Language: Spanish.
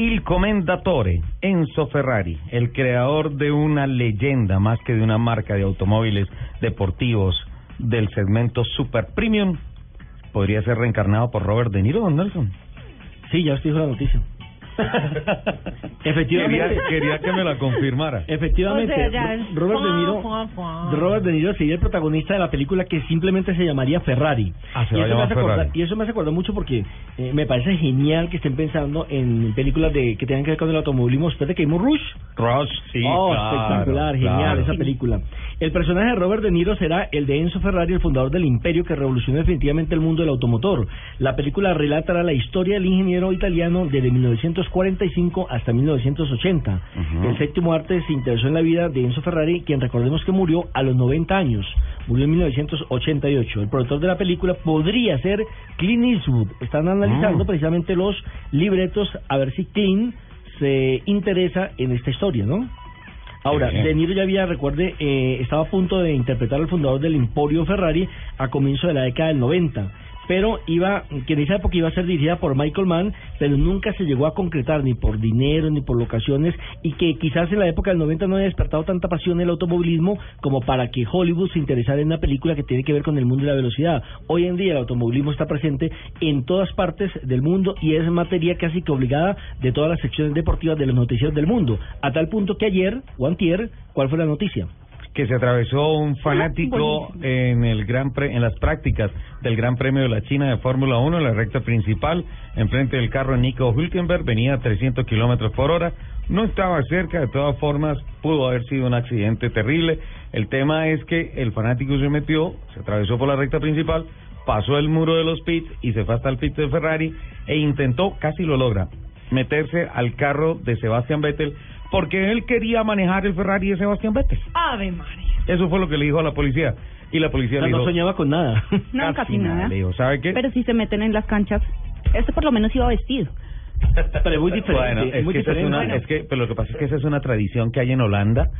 Il Commendatore, Enzo Ferrari, el creador de una leyenda más que de una marca de automóviles deportivos del segmento Super Premium, podría ser reencarnado por Robert De Niro, don Nelson. Sí, ya os dijo la noticia. Efectivamente. Quería, quería que me la confirmara. Efectivamente, O sea, ya es- Robert De Niro. Robert De Niro sería el protagonista de la película que simplemente se llamaría Ferrari. Ah, se y, eso me hace acordar, Ferrari. y eso me hace acordar mucho porque eh, me parece genial que estén pensando en películas de que tengan que ver con el automovilismo. Después de que vimos Rush, Rush, sí, oh, claro, espectacular, genial claro. esa película. El personaje de Robert De Niro será el de Enzo Ferrari, el fundador del imperio que revolucionó definitivamente el mundo del automotor. La película relatará la historia del ingeniero italiano desde 1945 hasta 1980. Ujú. El séptimo arte se interesó en la vida de Enzo Ferrari, quien recordemos que murió a los 90 años. Murió en 1988. El productor de la película podría ser Clint Eastwood. Están analizando Mm. precisamente los libretos a ver si Clint se interesa en esta historia, ¿no? Ahora. De Niro ya había, recuerde, eh, estaba a punto de interpretar al fundador del Emporio Ferrari a comienzo de la década del 90. Pero iba, que en esa época iba a ser dirigida por Michael Mann, pero nunca se llegó a concretar ni por dinero ni por locaciones y que quizás en la época del 90 no había despertado tanta pasión el automovilismo como para que Hollywood se interesara en una película que tiene que ver con el mundo de la velocidad. Hoy en día el automovilismo está presente en todas partes del mundo y es materia casi que obligada de todas las secciones deportivas de los noticieros del mundo. A tal punto que ayer, o ¿cuál fue la noticia? Que se atravesó un fanático en el gran pre- en las prácticas del Gran Premio de la China de Fórmula 1 en la recta principal enfrente del carro de Nico Hülkenberg venía a 300 kilómetros por hora no estaba cerca de todas formas pudo haber sido un accidente terrible. El tema es que el fanático se metió se atravesó por la recta principal pasó el muro de los pits y se fue hasta el pit de Ferrari e intentó casi lo logra meterse al carro de Sebastian Vettel porque él quería manejar el Ferrari de Sebastian Vettel Ave María. eso fue lo que le dijo a la policía. Y la policía O sea, le no dijo... soñaba con nada. No, casi nada. Le dijo, ¿sabe qué? Pero si se meten en las canchas, este por lo menos iba vestido. Pero es muy diferente. bueno, es muy que, esa es diferente. una, es que, pero lo que pasa es que esa es una tradición que hay en Holanda